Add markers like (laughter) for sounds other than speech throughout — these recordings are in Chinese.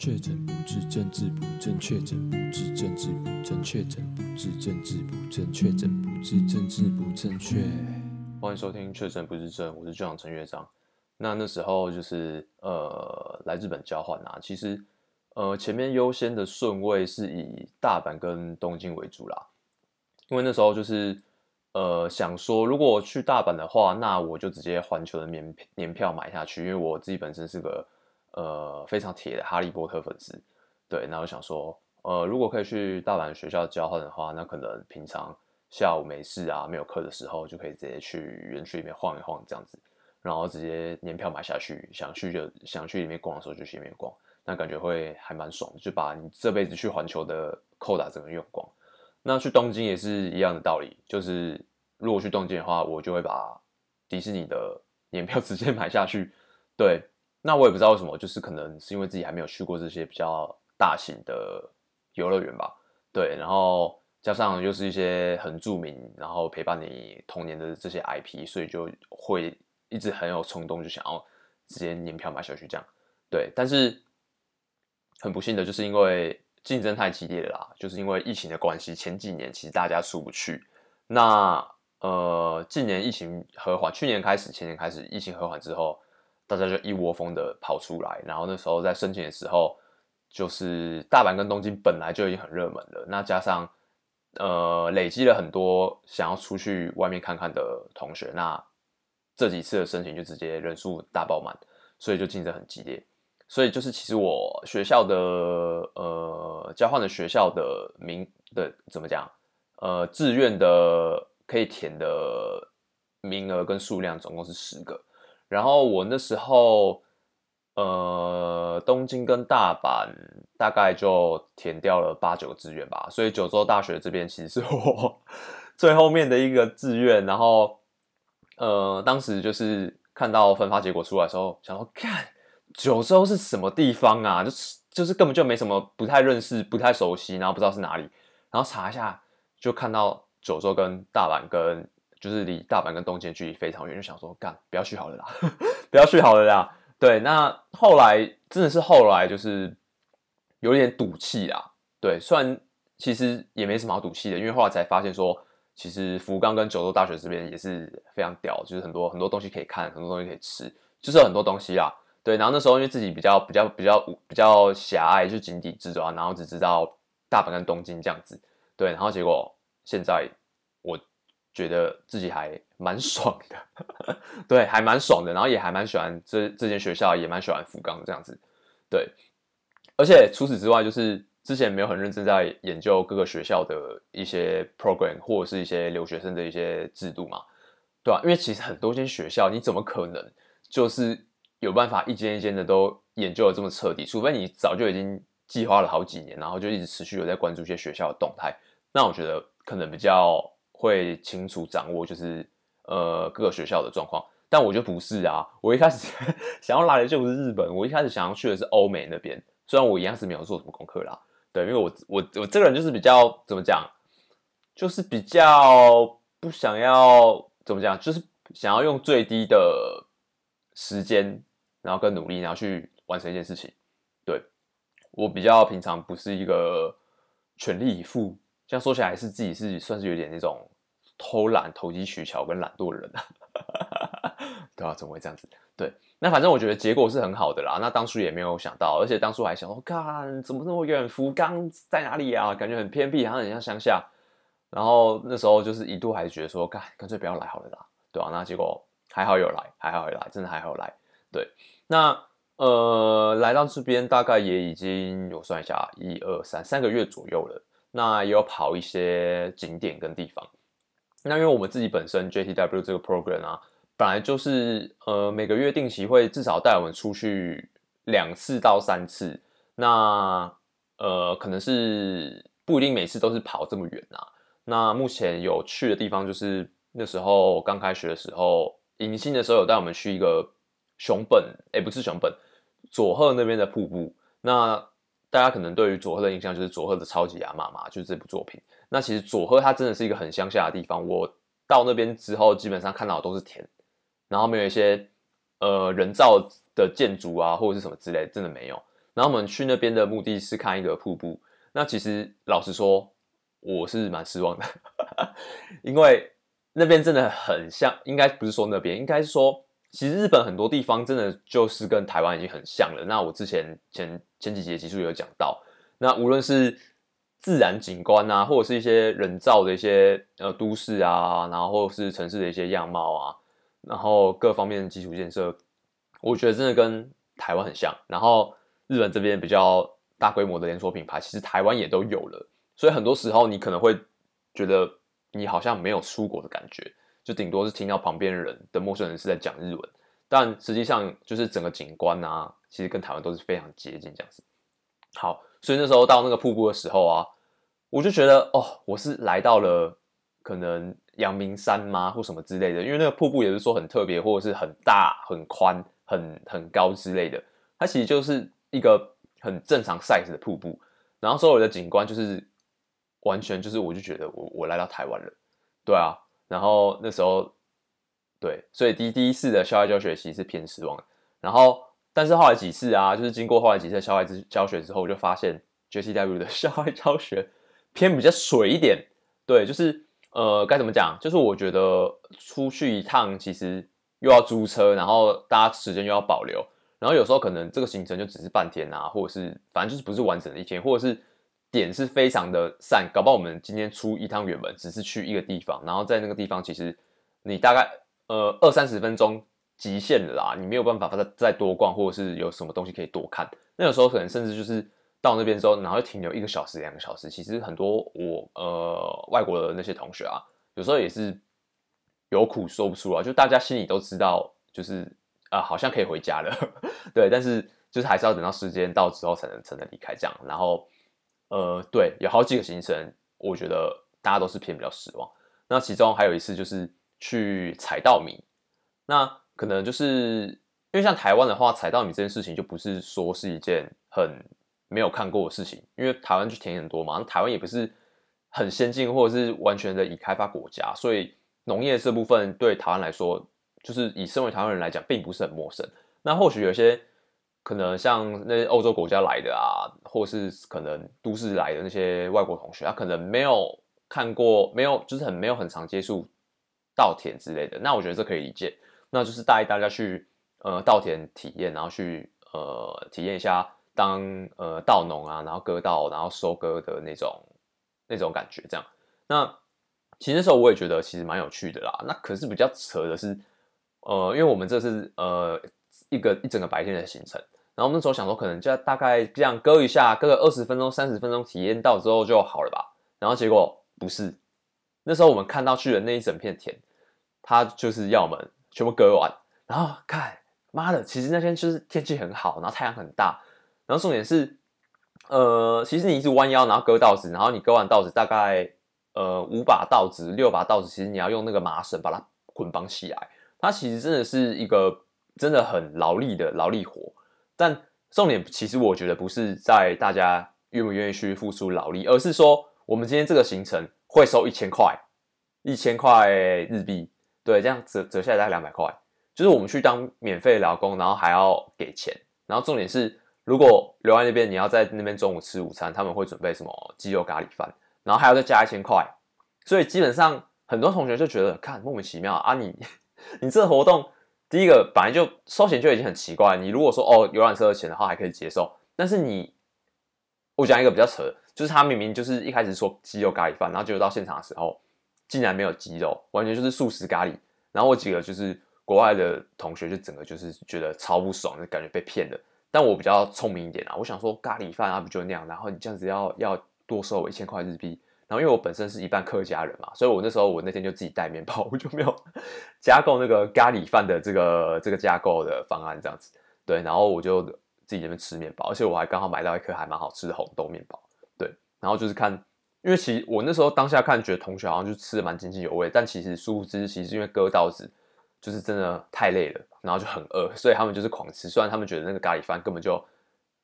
确诊不治，政治不正确；确诊不治，政治不正确；确诊不治，政治不正确；确诊不治，政治不正确。欢迎收听《确诊不治症》，我是队长陈乐章。那那时候就是呃来日本交换啊，其实呃前面优先的顺位是以大阪跟东京为主啦，因为那时候就是呃想说，如果去大阪的话，那我就直接环球的年年票买下去，因为我自己本身是个。呃，非常铁的哈利波特粉丝，对，那我想说，呃，如果可以去大阪学校交换的话，那可能平常下午没事啊，没有课的时候，就可以直接去园区里面晃一晃这样子，然后直接年票买下去，想去就想去里面逛的时候就去里面逛，那感觉会还蛮爽的，就把你这辈子去环球的扣打整个用光。那去东京也是一样的道理，就是如果去东京的话，我就会把迪士尼的年票 (laughs) 直接买下去，对。那我也不知道为什么，就是可能是因为自己还没有去过这些比较大型的游乐园吧，对，然后加上又是一些很著名，然后陪伴你童年的这些 IP，所以就会一直很有冲动，就想要直接年票买下去这样，对。但是很不幸的就是因为竞争太激烈了啦，就是因为疫情的关系，前几年其实大家出不去。那呃，近年疫情和缓，去年开始，前年开始疫情和缓之后。大家就一窝蜂的跑出来，然后那时候在申请的时候，就是大阪跟东京本来就已经很热门了，那加上呃累积了很多想要出去外面看看的同学，那这几次的申请就直接人数大爆满，所以就竞争很激烈。所以就是其实我学校的呃交换的学校的名的怎么讲呃志愿的可以填的名额跟数量总共是十个。然后我那时候，呃，东京跟大阪大概就填掉了八九个志愿吧，所以九州大学这边其实是我 (laughs) 最后面的一个志愿。然后，呃，当时就是看到分发结果出来的时候，想说，看九州是什么地方啊？就是就是根本就没什么，不太认识，不太熟悉，然后不知道是哪里。然后查一下，就看到九州跟大阪跟。就是离大阪跟东京距离非常远，就想说干不要去好了啦，(laughs) 不要去好了啦。对，那后来真的是后来就是有点赌气啦。对，虽然其实也没什么好赌气的，因为后来才发现说，其实福冈跟九州大学这边也是非常屌，就是很多很多东西可以看，很多东西可以吃，就是很多东西啦。对，然后那时候因为自己比较比较比较比较狭隘，就井底之蛙，然后只知道大阪跟东京这样子。对，然后结果现在我。觉得自己还蛮爽的，(laughs) 对，还蛮爽的，然后也还蛮喜欢这这间学校，也蛮喜欢福冈这样子，对。而且除此之外，就是之前没有很认真在研究各个学校的一些 program 或者是一些留学生的一些制度嘛，对吧？因为其实很多间学校，你怎么可能就是有办法一间一间的都研究的这么彻底？除非你早就已经计划了好几年，然后就一直持续有在关注一些学校的动态，那我觉得可能比较。会清楚掌握就是呃各个学校的状况，但我就不是啊，我一开始 (laughs) 想要来的就不是日本，我一开始想要去的是欧美那边，虽然我一样是没有做什么功课啦，对，因为我我我这个人就是比较怎么讲，就是比较不想要怎么讲，就是想要用最低的时间，然后跟努力，然后去完成一件事情，对，我比较平常不是一个全力以赴。这样说起来是自己是算是有点那种偷懒、投机取巧跟懒惰的人啊，(laughs) 对啊，怎么会这样子？对，那反正我觉得结果是很好的啦。那当初也没有想到，而且当初还想说，看怎么那么远？福冈在哪里啊？感觉很偏僻，好像很像乡下。然后那时候就是一度还觉得说，干干脆不要来好了啦，对吧？那结果还好有来，还好有来，真的还好有来。对，那呃，来到这边大概也已经我算一下，一二三三个月左右了。那也有跑一些景点跟地方。那因为我们自己本身 JTW 这个 program 啊，本来就是呃每个月定期会至少带我们出去两次到三次。那呃可能是不一定每次都是跑这么远啊。那目前有去的地方就是那时候刚开学的时候，迎新的时候有带我们去一个熊本，哎、不是熊本，佐贺那边的瀑布。那大家可能对于佐贺的印象就是佐贺的超级亚马嘛，就是这部作品。那其实佐贺它真的是一个很乡下的地方。我到那边之后，基本上看到的都是田，然后没有一些呃人造的建筑啊或者是什么之类，真的没有。然后我们去那边的目的是看一个瀑布。那其实老实说，我是蛮失望的，(laughs) 因为那边真的很像，应该不是说那边，应该是说，其实日本很多地方真的就是跟台湾已经很像了。那我之前前前几节集数有讲到，那无论是自然景观啊，或者是一些人造的一些呃都市啊，然后或者是城市的一些样貌啊，然后各方面的基础建设，我觉得真的跟台湾很像。然后日本这边比较大规模的连锁品牌，其实台湾也都有了。所以很多时候你可能会觉得你好像没有出国的感觉，就顶多是听到旁边人的陌生人是在讲日文，但实际上就是整个景观啊，其实跟台湾都是非常接近这样子。好。所以那时候到那个瀑布的时候啊，我就觉得哦，我是来到了可能阳明山吗，或什么之类的。因为那个瀑布也是说很特别，或者是很大、很宽、很很高之类的。它其实就是一个很正常 size 的瀑布，然后所有的景观就是完全就是，我就觉得我我来到台湾了，对啊。然后那时候对，所以第第一次的校外教学其实是偏失望的，然后。但是后来几次啊，就是经过后来几次校外之教学之后，我就发现 JCW 的 (laughs) 校外教学偏比较水一点。对，就是呃该怎么讲？就是我觉得出去一趟，其实又要租车，然后大家时间又要保留，然后有时候可能这个行程就只是半天啊，或者是反正就是不是完整的一天，或者是点是非常的散，搞不好我们今天出一趟远门，只是去一个地方，然后在那个地方其实你大概呃二三十分钟。极限的啦，你没有办法再再多逛，或者是有什么东西可以多看。那有时候可能甚至就是到那边之后，然后又停留一个小时、两个小时。其实很多我呃外国的那些同学啊，有时候也是有苦说不出啊。就大家心里都知道，就是啊、好像可以回家了，(laughs) 对。但是就是还是要等到时间到之后才能才能离开这样。然后呃，对，有好几个行程，我觉得大家都是偏比较失望。那其中还有一次就是去采稻米，那。可能就是因为像台湾的话，采稻米这件事情就不是说是一件很没有看过的事情，因为台湾就田很多嘛，台湾也不是很先进或者是完全的已开发国家，所以农业这部分对台湾来说，就是以身为台湾人来讲，并不是很陌生。那或许有些可能像那些欧洲国家来的啊，或是可能都市来的那些外国同学，他可能没有看过，没有就是很没有很常接触稻田之类的，那我觉得这可以理解。那就是带大家去呃稻田体验，然后去呃体验一下当呃稻农啊，然后割稻，然后收割的那种那种感觉。这样，那其实那时候我也觉得其实蛮有趣的啦。那可是比较扯的是，呃，因为我们这是呃一个一整个白天的行程，然后那时候想说可能就大概这样割一下，割个二十分钟、三十分钟体验到之后就好了吧。然后结果不是，那时候我们看到去的那一整片田，它就是要我们。全部割完，然后看，妈的，其实那天就是天气很好，然后太阳很大，然后重点是，呃，其实你一直弯腰，然后割稻子，然后你割完稻子大概呃五把稻子、六把稻子，其实你要用那个麻绳把它捆绑起来，它其实真的是一个真的很劳力的劳力活。但重点其实我觉得不是在大家愿不愿意去付出劳力，而是说我们今天这个行程会收一千块，一千块日币。对，这样折折下来大概两百块，就是我们去当免费劳工，然后还要给钱。然后重点是，如果留在那边，你要在那边中午吃午餐，他们会准备什么鸡肉咖喱饭，然后还要再加一千块。所以基本上很多同学就觉得，看莫名其妙啊你，你 (laughs) 你这个活动，第一个本来就收钱就已经很奇怪。你如果说哦游览车的钱的话还可以接受，但是你我讲一个比较扯，就是他明明就是一开始说鸡肉咖喱饭，然后结果到现场的时候。竟然没有鸡肉，完全就是素食咖喱。然后我几个就是国外的同学，就整个就是觉得超不爽，就感觉被骗了。但我比较聪明一点啊，我想说咖喱饭啊不就那样，然后你这样子要要多收我一千块日币。然后因为我本身是一半客家人嘛，所以我那时候我那天就自己带面包，(laughs) 我就没有加购那个咖喱饭的这个这个加购的方案这样子。对，然后我就自己那边吃面包，而且我还刚好买到一颗还蛮好吃的红豆面包。对，然后就是看。因为其实我那时候当下看，觉得同学好像就吃的蛮津津有味，但其实殊不知，其实因为割稻子就是真的太累了，然后就很饿，所以他们就是狂吃。虽然他们觉得那个咖喱饭根本就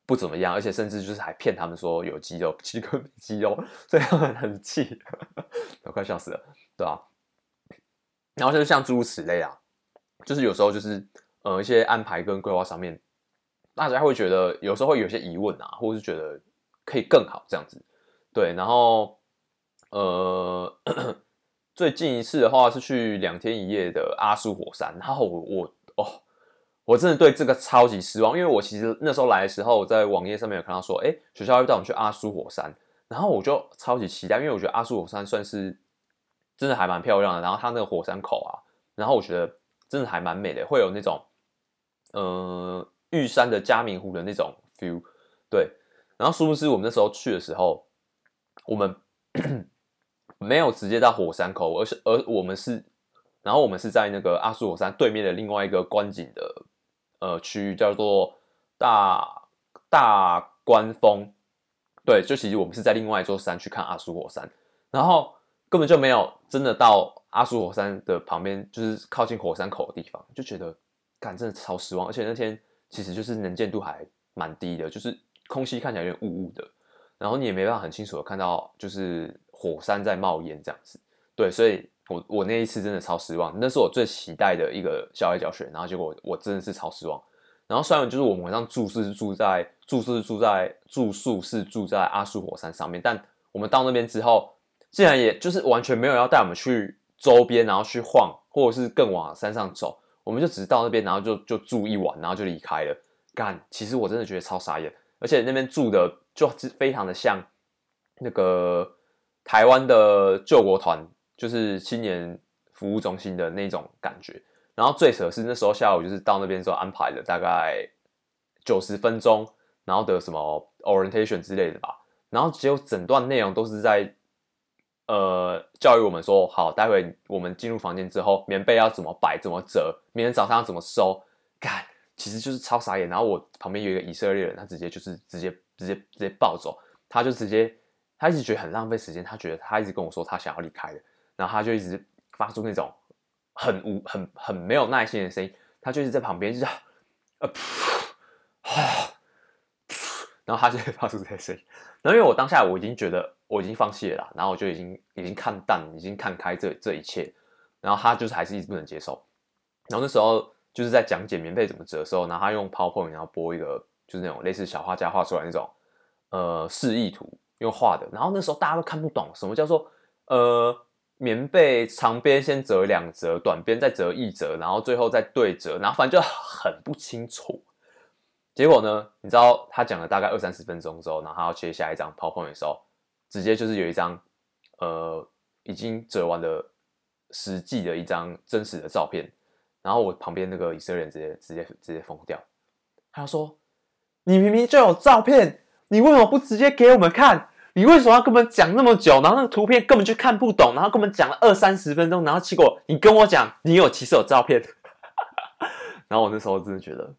不怎么样，而且甚至就是还骗他们说有肌肉，其实根本没鸡肉，所以他们很气，都快笑死了，对吧、然后就是像诸如此类啊，就是有时候就是呃一些安排跟规划上面大家会觉得有时候会有些疑问啊，或者是觉得可以更好这样子。对，然后呃，(coughs) 最近一次的话是去两天一夜的阿苏火山，然后我我哦，我真的对这个超级失望，因为我其实那时候来的时候，在网页上面有看到说，哎，学校要带我们去阿苏火山，然后我就超级期待，因为我觉得阿苏火山算是真的还蛮漂亮的，然后它那个火山口啊，然后我觉得真的还蛮美的，会有那种呃玉山的嘉明湖的那种 feel，对，然后殊不知我们那时候去的时候。我们 (coughs) 没有直接到火山口，而是而我们是，然后我们是在那个阿苏火山对面的另外一个观景的呃区域，叫做大大关峰。对，就其实我们是在另外一座山去看阿苏火山，然后根本就没有真的到阿苏火山的旁边，就是靠近火山口的地方，就觉得，感，真的超失望。而且那天其实就是能见度还蛮低的，就是空气看起来有点雾雾的。然后你也没办法很清楚的看到，就是火山在冒烟这样子，对，所以我我那一次真的超失望，那是我最期待的一个校外教学，然后结果我，真的是超失望。然后虽然就是我们晚上住宿是住在住宿是住在住宿是住在阿苏火山上面，但我们到那边之后，竟然也就是完全没有要带我们去周边，然后去晃，或者是更往山上走，我们就只是到那边，然后就就住一晚，然后就离开了。干，其实我真的觉得超傻眼，而且那边住的。就是非常的像那个台湾的救国团，就是青年服务中心的那种感觉。然后最扯是那时候下午就是到那边之后安排了大概九十分钟，然后的什么 orientation 之类的吧。然后结果整段内容都是在呃教育我们说，好，待会我们进入房间之后，棉被要怎么摆、怎么折，明天早上要怎么收。干，其实就是超傻眼。然后我旁边有一个以色列人，他直接就是直接。直接直接暴走，他就直接，他一直觉得很浪费时间，他觉得他一直跟我说他想要离开的，然后他就一直发出那种很无很很没有耐心的声音，他就一直在旁边就是，呃，啊，然后他就会发出这些声音，然后因为我当下我已经觉得我已经放弃了啦，然后我就已经已经看淡，已经看开这这一切，然后他就是还是一直不能接受，然后那时候就是在讲解棉被怎么折的时候，然后他用 PowerPoint 然后播一个。就是那种类似小画家画出来那种，呃，示意图用画的，然后那时候大家都看不懂什么叫做呃棉被长边先折两折，短边再折一折，然后最后再对折，然后反正就很不清楚。结果呢，你知道他讲了大概二三十分钟之后，然后他要切下一张 PowerPoint 的时候，直接就是有一张呃已经折完的实际的一张真实的照片，然后我旁边那个以色列人直接直接直接疯掉，他说。你明明就有照片，你为什么不直接给我们看？你为什么要跟我们讲那么久？然后那个图片根本就看不懂，然后跟我们讲了二三十分钟，然后结果你跟我讲你有其实有照片，(laughs) 然后我那时候真的觉得，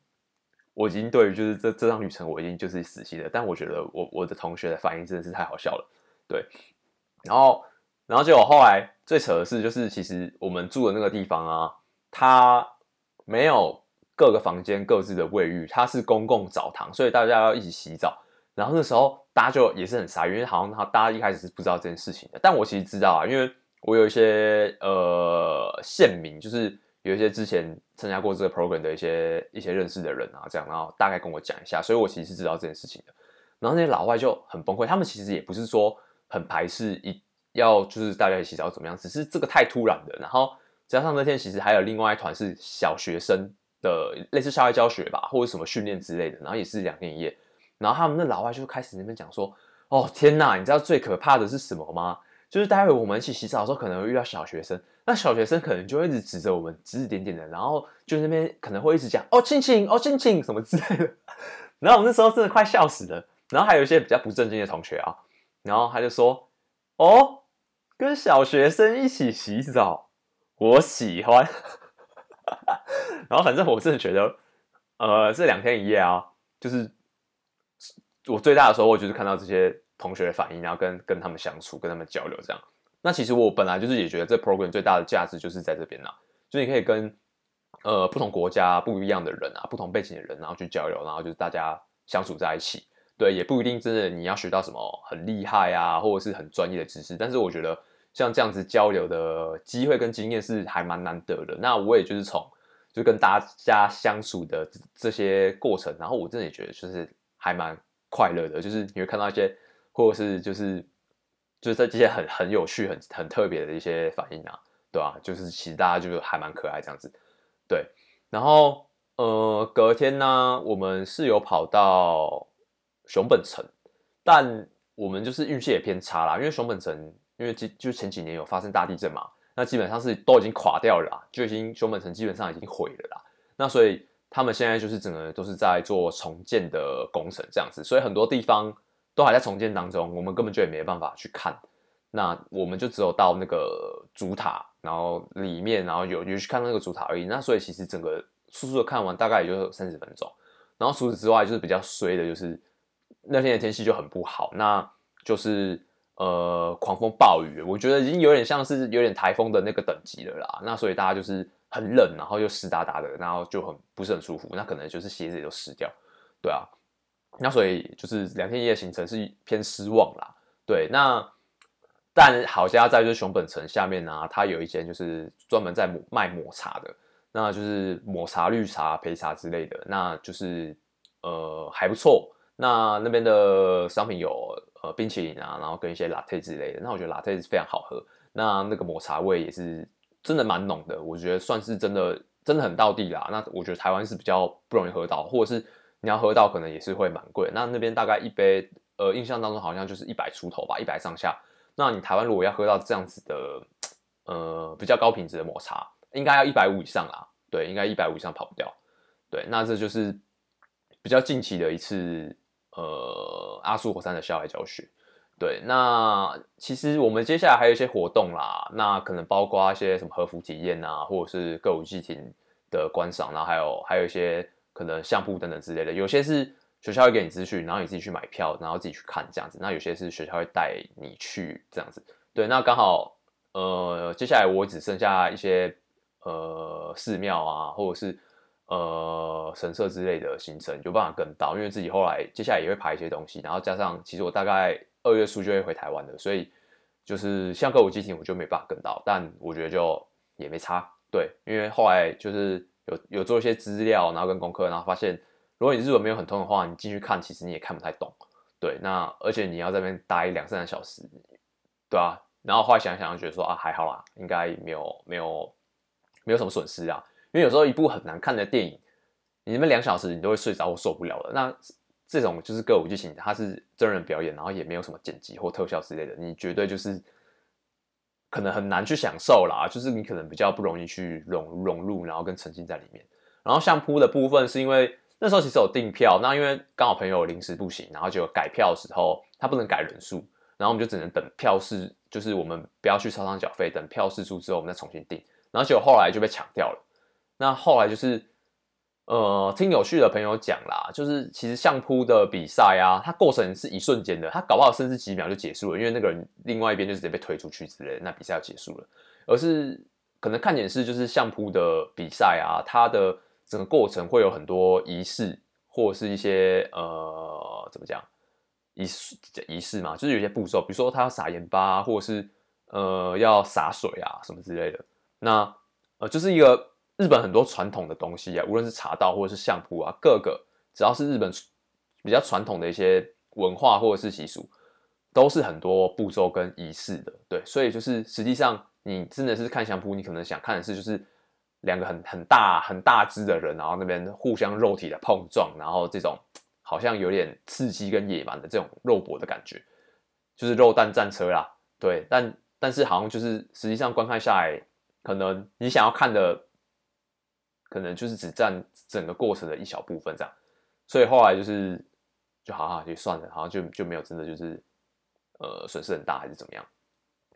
我已经对于就是这这趟旅程我已经就是死心了。但我觉得我我的同学的反应真的是太好笑了，对。然后然后结果后来最扯的是，就是其实我们住的那个地方啊，它没有。各个房间各自的卫浴，它是公共澡堂，所以大家要一起洗澡。然后那时候大家就也是很傻，因为好像他大家一开始是不知道这件事情的。但我其实知道啊，因为我有一些呃县民，就是有一些之前参加过这个 program 的一些一些认识的人啊，这样，然后大概跟我讲一下，所以我其实是知道这件事情的。然后那些老外就很崩溃，他们其实也不是说很排斥一要就是大家一起找怎么样，只是这个太突然的。然后加上那天其实还有另外一团是小学生。的类似校外教学吧，或者什么训练之类的，然后也是两天一夜，然后他们那老外就开始那边讲说：“哦天哪，你知道最可怕的是什么吗？就是待会我们一起洗澡的时候，可能会遇到小学生，那小学生可能就会一直指着我们指指点点的，然后就那边可能会一直讲‘哦亲亲，哦亲亲’什么之类的。(laughs) 然后我们那时候真的快笑死了。然后还有一些比较不正经的同学啊，然后他就说：‘哦，跟小学生一起洗澡，我喜欢。(laughs) ’”然后反正我真的觉得，呃，这两天一夜啊，就是我最大的收获就是看到这些同学的反应，然后跟跟他们相处，跟他们交流这样。那其实我本来就是也觉得这 program 最大的价值就是在这边啦，就你可以跟呃不同国家不一样的人啊，不同背景的人，然后去交流，然后就是大家相处在一起。对，也不一定真的你要学到什么很厉害啊，或者是很专业的知识，但是我觉得。像这样子交流的机会跟经验是还蛮难得的。那我也就是从，就跟大家相处的这些过程，然后我真的也觉得就是还蛮快乐的，就是你会看到一些，或者是就是就是在这些很很有趣、很很特别的一些反应啊，对吧、啊？就是其实大家就是还蛮可爱这样子，对。然后呃，隔天呢，我们是有跑到熊本城，但我们就是运气也偏差啦，因为熊本城因为就就前几年有发生大地震嘛。那基本上是都已经垮掉了啦，就已经熊本城基本上已经毁了啦。那所以他们现在就是整个都是在做重建的工程这样子，所以很多地方都还在重建当中，我们根本就也没办法去看。那我们就只有到那个主塔，然后里面，然后有有去看那个主塔而已。那所以其实整个速速的看完大概也就三十分钟。然后除此之外，就是比较衰的就是那天的天气就很不好，那就是。呃，狂风暴雨，我觉得已经有点像是有点台风的那个等级了啦。那所以大家就是很冷，然后又湿哒哒的，然后就很不是很舒服。那可能就是鞋子也都湿掉，对啊。那所以就是两天一夜行程是偏失望啦。对，那但好家在就是熊本城下面啊，它有一间就是专门在卖抹茶的，那就是抹茶、绿茶、焙茶之类的，那就是呃还不错。那那边的商品有。呃，冰淇淋啊，然后跟一些 latte 之类的，那我觉得 latte 是非常好喝。那那个抹茶味也是真的蛮浓的，我觉得算是真的真的很道地啦。那我觉得台湾是比较不容易喝到，或者是你要喝到，可能也是会蛮贵。那那边大概一杯，呃，印象当中好像就是一百出头吧，一百上下。那你台湾如果要喝到这样子的，呃，比较高品质的抹茶，应该要一百五以上啦。对，应该一百五以上跑不掉。对，那这就是比较近期的一次。呃，阿苏火山的校外教学，对，那其实我们接下来还有一些活动啦，那可能包括一些什么和服体验啊，或者是歌舞伎町的观赏，然后还有还有一些可能相扑等等之类的，有些是学校会给你资讯，然后你自己去买票，然后自己去看这样子，那有些是学校会带你去这样子，对，那刚好呃，接下来我只剩下一些呃寺庙啊，或者是。呃，神社之类的行程有办法跟到，因为自己后来接下来也会排一些东西，然后加上其实我大概二月初就会回台湾的，所以就是像歌舞激情我就没办法跟到，但我觉得就也没差，对，因为后来就是有有做一些资料，然后跟功课，然后发现如果你日文没有很通的话，你进去看其实你也看不太懂，对，那而且你要在那边待两三个小时，对啊，然后后来想想觉得说啊还好啦，应该没有没有没有什么损失啊。因为有时候一部很难看的电影，你那么两小时你都会睡着或受不了了。那这种就是歌舞剧情，它是真人表演，然后也没有什么剪辑或特效之类的，你绝对就是可能很难去享受啦。就是你可能比较不容易去融融入，然后跟沉浸在里面。然后相扑的部分是因为那时候其实有订票，那因为刚好朋友临时不行，然后就改票的时候他不能改人数，然后我们就只能等票是，就是我们不要去超商缴费，等票释出之后我们再重新订。然后结果后来就被抢掉了。那后来就是，呃，听有趣的朋友讲啦，就是其实相扑的比赛啊，它过程是一瞬间的，它搞不好甚至几秒就结束了，因为那个人另外一边就直接被推出去之类，那比赛要结束了。而是可能看点是就是相扑的比赛啊，它的整个过程会有很多仪式，或是一些呃怎么讲仪式仪式嘛，就是有些步骤，比如说他要撒盐巴，或者是呃要洒水啊什么之类的。那呃就是一个。日本很多传统的东西啊，无论是茶道或者是相扑啊，各个只要是日本比较传统的一些文化或者是习俗，都是很多步骤跟仪式的。对，所以就是实际上你真的是看相扑，你可能想看的是就是两个很很大很大只的人，然后那边互相肉体的碰撞，然后这种好像有点刺激跟野蛮的这种肉搏的感觉，就是肉弹战车啦。对，但但是好像就是实际上观看下来，可能你想要看的。可能就是只占整个过程的一小部分这样，所以后来就是就好好就算了，好像就就没有真的就是呃损失很大还是怎么样？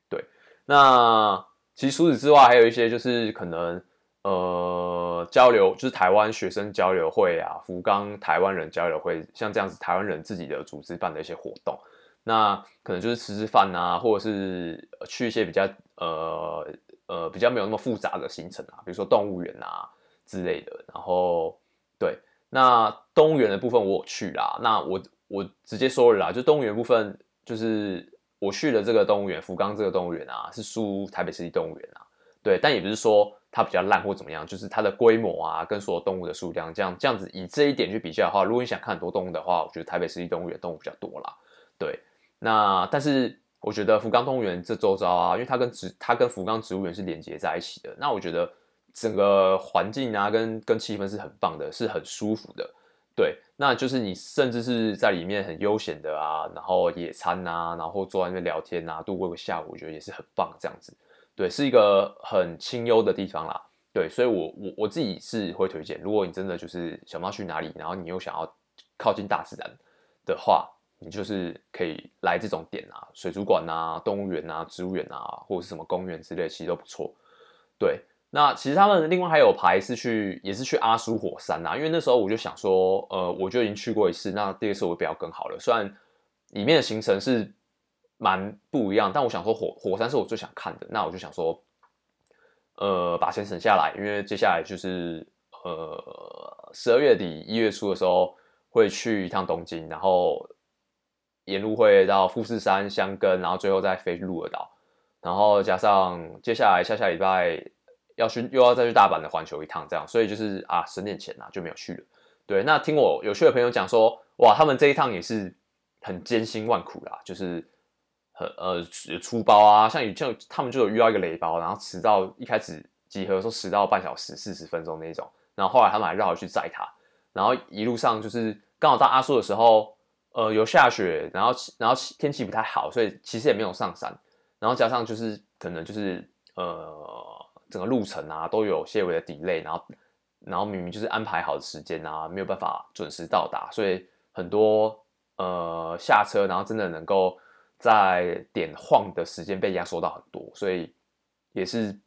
对，那其实除此之外还有一些就是可能呃交流，就是台湾学生交流会啊，福冈台湾人交流会，像这样子台湾人自己的组织办的一些活动，那可能就是吃吃饭啊，或者是去一些比较呃呃比较没有那么复杂的行程啊，比如说动物园啊。之类的，然后对，那动物园的部分我去啦。那我我直接说了啦，就动物园部分，就是我去的这个动物园，福冈这个动物园啊，是输台北市立动物园啊。对，但也不是说它比较烂或怎么样，就是它的规模啊，跟所有动物的数量这样这样子，以这一点去比较的话，如果你想看很多动物的话，我觉得台北市立动物园动物比较多啦。对，那但是我觉得福冈动物园这周遭啊，因为它跟植它跟福冈植物园是连接在一起的，那我觉得整个环境啊跟跟气氛是很棒的，是很舒服的。对，那就是你甚至是在里面很悠闲的啊，然后野餐啊，然后坐在那边聊天啊，度过一个下午，我觉得也是很棒，这样子。对，是一个很清幽的地方啦。对，所以我我我自己是会推荐，如果你真的就是想不到去哪里，然后你又想要靠近大自然的话，你就是可以来这种点啊，水族馆啊、动物园啊、植物园啊，或者是什么公园之类，其实都不错。对。那其实他们另外还有排是去，也是去阿苏火山呐。因为那时候我就想说，呃，我就已经去过一次，那第二次我不要更好了。虽然里面的行程是蛮不一样，但我想说火火山是我最想看的。那我就想说，呃，把钱省下来，因为接下来就是呃十二月底一月初的时候会去一趟东京，然后沿路会到富士山、箱根，然后最后再飞鹿儿岛，然后加上接下来下下礼拜。要去又要再去大阪的环球一趟，这样，所以就是啊，省点钱呐，就没有去了。对，那听我有趣的朋友讲说，哇，他们这一趟也是很艰辛万苦啦，就是很呃出包啊，像以前他们就有遇到一个雷包，然后迟到，一开始集合说迟到半小时四十分钟那种，然后后来他们还绕回去载他，然后一路上就是刚好到阿苏的时候，呃，有下雪，然后然后天气不太好，所以其实也没有上山，然后加上就是可能就是呃。整个路程啊都有些微的 delay，然后然后明明就是安排好的时间啊，没有办法准时到达，所以很多呃下车，然后真的能够在点晃的时间被压缩到很多，所以也是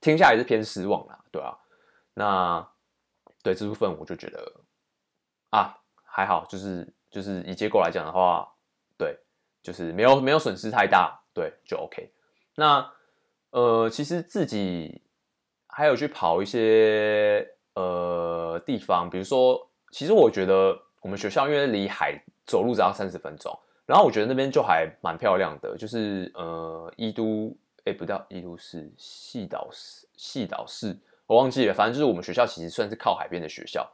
听下来是偏失望啦，对啊，那对这部分我就觉得啊还好，就是就是以结果来讲的话，对，就是没有没有损失太大，对，就 OK。那呃，其实自己还有去跑一些呃地方，比如说，其实我觉得我们学校因为离海走路只要三十分钟，然后我觉得那边就还蛮漂亮的，就是呃伊都，哎，不叫伊都市，细岛市，细岛市，我忘记了，反正就是我们学校其实算是靠海边的学校，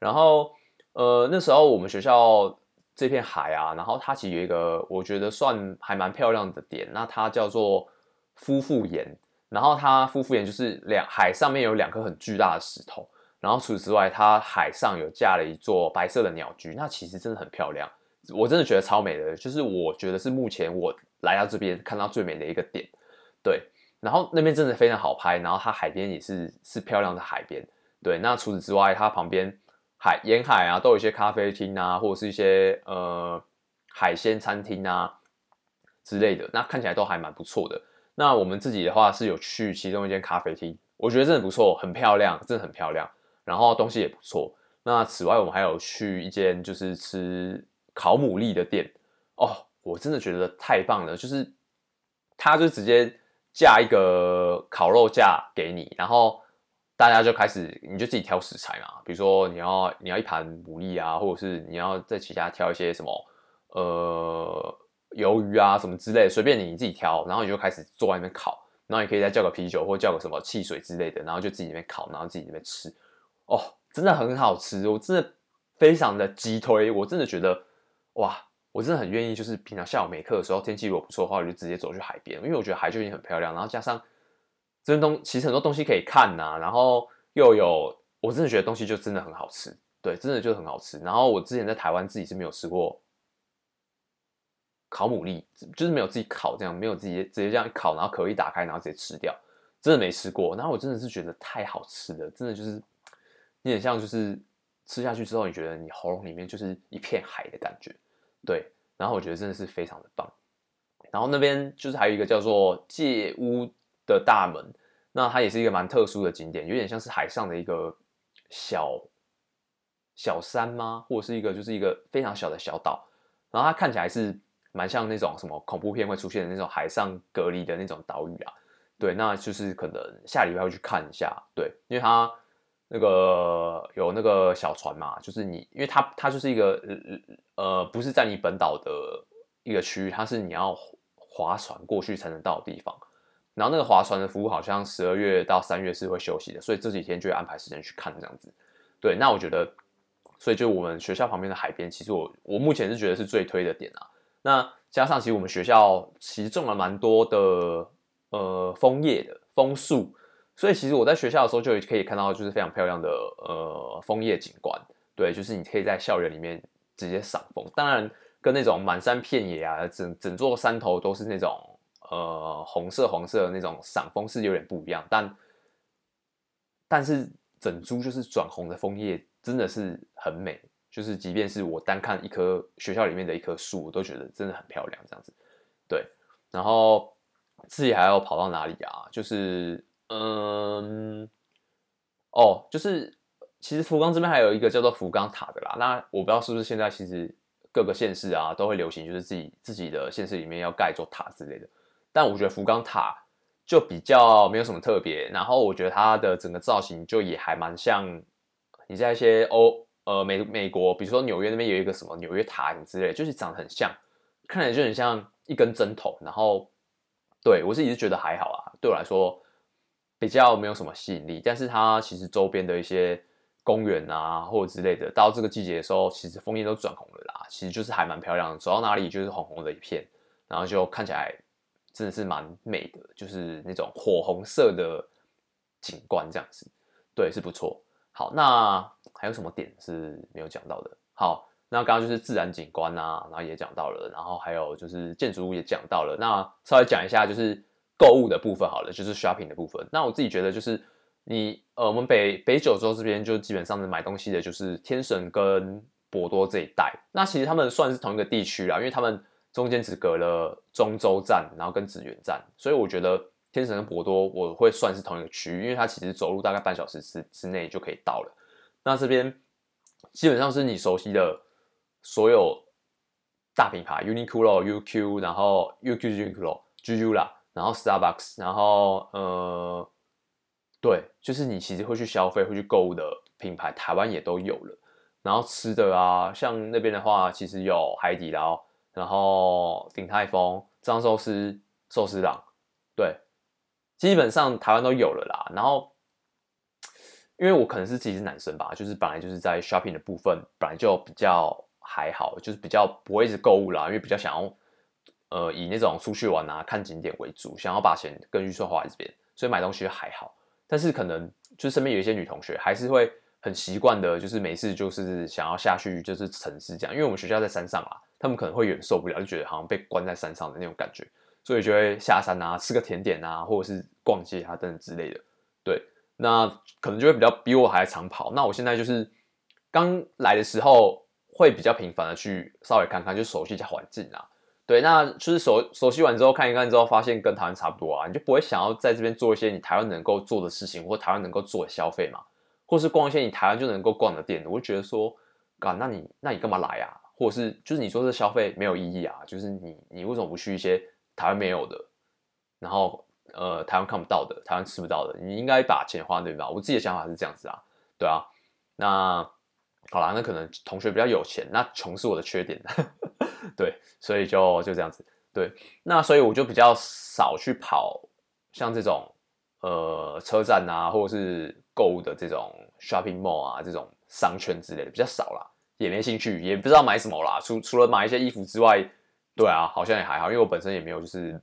然后呃那时候我们学校这片海啊，然后它其实有一个我觉得算还蛮漂亮的点，那它叫做。夫妇岩，然后它夫妇岩就是两海上面有两颗很巨大的石头，然后除此之外，它海上有架了一座白色的鸟居，那其实真的很漂亮，我真的觉得超美的，就是我觉得是目前我来到这边看到最美的一个点，对，然后那边真的非常好拍，然后它海边也是是漂亮的海边，对，那除此之外，它旁边海沿海啊都有一些咖啡厅啊，或者是一些呃海鲜餐厅啊之类的，那看起来都还蛮不错的。那我们自己的话是有去其中一间咖啡厅，我觉得真的不错，很漂亮，真的很漂亮。然后东西也不错。那此外，我们还有去一间就是吃烤牡蛎的店哦，我真的觉得太棒了，就是他就直接架一个烤肉架给你，然后大家就开始你就自己挑食材嘛，比如说你要你要一盘牡蛎啊，或者是你要在其他挑一些什么呃。鱿鱼啊，什么之类，随便你，你自己挑，然后你就开始坐在那边烤，然后你可以再叫个啤酒或叫个什么汽水之类的，然后就自己那边烤，然后自己那边吃，哦，真的很好吃，我真的非常的激推，我真的觉得哇，我真的很愿意，就是平常下午没课的时候，天气如果不错的话，我就直接走去海边，因为我觉得海就已经很漂亮，然后加上这边东其实很多东西可以看呐、然后又有我真的觉得东西就真的很好吃，对，真的就很好吃，然后我之前在台湾自己是没有吃过。烤牡蛎就是没有自己烤这样，没有自己直接这样烤，然后壳一打开，然后直接吃掉，真的没吃过。然后我真的是觉得太好吃了，真的就是有点像就是吃下去之后，你觉得你喉咙里面就是一片海的感觉，对。然后我觉得真的是非常的棒。然后那边就是还有一个叫做界屋的大门，那它也是一个蛮特殊的景点，有点像是海上的一个小小山吗？或者是一个就是一个非常小的小岛，然后它看起来是。蛮像那种什么恐怖片会出现的那种海上隔离的那种岛屿啊，对，那就是可能下礼拜会去看一下，对，因为它那个有那个小船嘛，就是你，因为它它就是一个呃不是在你本岛的一个区域，它是你要划船过去才能到的地方，然后那个划船的服务好像十二月到三月是会休息的，所以这几天就会安排时间去看这样子。对，那我觉得，所以就我们学校旁边的海边，其实我我目前是觉得是最推的点啊。那加上其实我们学校其实种了蛮多的呃枫叶的枫树，所以其实我在学校的时候就可以看到就是非常漂亮的呃枫叶景观。对，就是你可以在校园里面直接赏枫，当然跟那种满山遍野啊，整整座山头都是那种呃红色黄色的那种赏枫是有点不一样，但但是整株就是转红的枫叶真的是很美，就是即便是我单看一棵学校里面的一棵树，我都觉得真的很漂亮，这样子。对，然后自己还要跑到哪里啊？就是嗯，哦，就是。其实福冈这边还有一个叫做福冈塔的啦，那我不知道是不是现在其实各个县市啊都会流行，就是自己自己的县市里面要盖座塔之类的。但我觉得福冈塔就比较没有什么特别，然后我觉得它的整个造型就也还蛮像你在一些欧呃美美国，比如说纽约那边有一个什么纽约塔什么之类，就是长得很像，看起来就很像一根针头。然后对我自己是觉得还好啊，对我来说比较没有什么吸引力，但是它其实周边的一些。公园啊，或者之类的，到这个季节的时候，其实枫叶都转红了啦。其实就是还蛮漂亮的，走到哪里就是红红的一片，然后就看起来真的是蛮美的，就是那种火红色的景观这样子，对，是不错。好，那还有什么点是没有讲到的？好，那刚刚就是自然景观啊，然后也讲到了，然后还有就是建筑物也讲到了。那稍微讲一下就是购物的部分好了，就是 shopping 的部分。那我自己觉得就是。你呃，我们北北九州这边就基本上是买东西的，就是天神跟博多这一带。那其实他们算是同一个地区啦，因为他们中间只隔了中州站，然后跟紫园站，所以我觉得天神跟博多我会算是同一个区域，因为它其实走路大概半小时之之内就可以到了。那这边基本上是你熟悉的所有大品牌，Uniqlo、UQ，然后 UQ、Uniqlo、GU 啦，然后 Starbucks，然后呃。对，就是你其实会去消费、会去购物的品牌，台湾也都有了。然后吃的啊，像那边的话，其实有海底捞，然后鼎泰丰、张寿司、寿司郎，对，基本上台湾都有了啦。然后，因为我可能是自己是男生吧，就是本来就是在 shopping 的部分，本来就比较还好，就是比较不会一直购物啦，因为比较想要呃以那种出去玩啊、看景点为主，想要把钱跟预算花在这边，所以买东西还好。但是可能就是身边有一些女同学还是会很习惯的，就是每次就是想要下去就是城市这样，因为我们学校在山上啊，他们可能会有点受不了，就觉得好像被关在山上的那种感觉，所以就会下山啊，吃个甜点啊，或者是逛街啊等等之类的。对，那可能就会比较比我还常跑。那我现在就是刚来的时候会比较频繁的去稍微看看，就熟悉一下环境啊。对，那就是熟熟悉完之后看一看之后，发现跟台湾差不多啊，你就不会想要在这边做一些你台湾能够做的事情，或台湾能够做的消费嘛，或是逛一些你台湾就能够逛的店。我就觉得说，啊，那你那你干嘛来啊？或者是就是你说这消费没有意义啊？就是你你为什么不去一些台湾没有的，然后呃台湾看不到的，台湾吃不到的？你应该把钱花对吧？我自己的想法是这样子啊，对啊。那好啦，那可能同学比较有钱，那穷是我的缺点。(laughs) 对，所以就就这样子。对，那所以我就比较少去跑像这种呃车站啊，或者是购物的这种 shopping mall 啊，这种商圈之类的比较少啦，也没兴趣，也不知道买什么啦。除除了买一些衣服之外，对啊，好像也还好，因为我本身也没有就是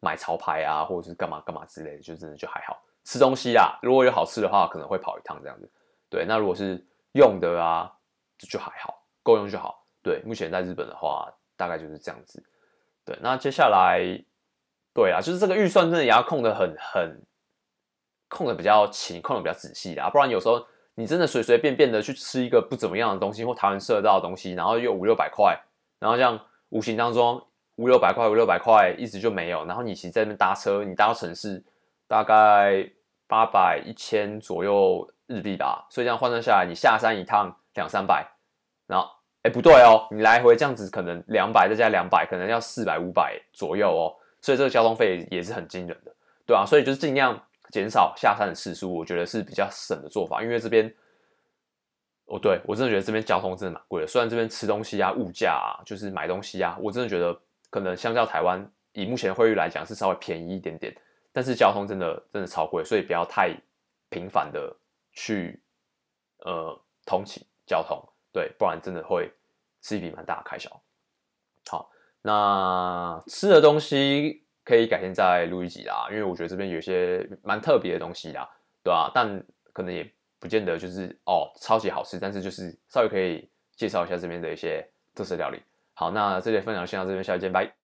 买潮牌啊，或者是干嘛干嘛之类的，就真的就还好。吃东西啊，如果有好吃的话，可能会跑一趟这样子。对，那如果是用的啊，就还好，够用就好。对，目前在日本的话，大概就是这样子。对，那接下来，对啊，就是这个预算真的也要控得很很，控得比较勤，控得比较仔细啦。不然有时候你真的随随便便的去吃一个不怎么样的东西，或台湾吃得到的东西，然后又五六百块，然后这样无形当中五六百块五六百块一直就没有，然后你其实在那边搭车，你搭到城市大概八百一千左右日币吧，所以这样换算下来，你下山一趟两三百，然后。哎，不对哦，你来回这样子可能两百再加两百，可能要四百五百左右哦，所以这个交通费也是很惊人的，对啊，所以就是尽量减少下山的次数，我觉得是比较省的做法，因为这边，哦，对，我真的觉得这边交通真的蛮贵的，虽然这边吃东西啊、物价啊，就是买东西啊，我真的觉得可能相较台湾以目前汇率来讲是稍微便宜一点点，但是交通真的真的超贵，所以不要太频繁的去呃通勤交通，对，不然真的会是一笔蛮大的开销。好，那吃的东西可以改天再录一集啦，因为我觉得这边有些蛮特别的东西啦，对吧、啊？但可能也不见得就是哦超级好吃，但是就是稍微可以介绍一下这边的一些特色料理。好，那这里分享先到这边，下期见，拜。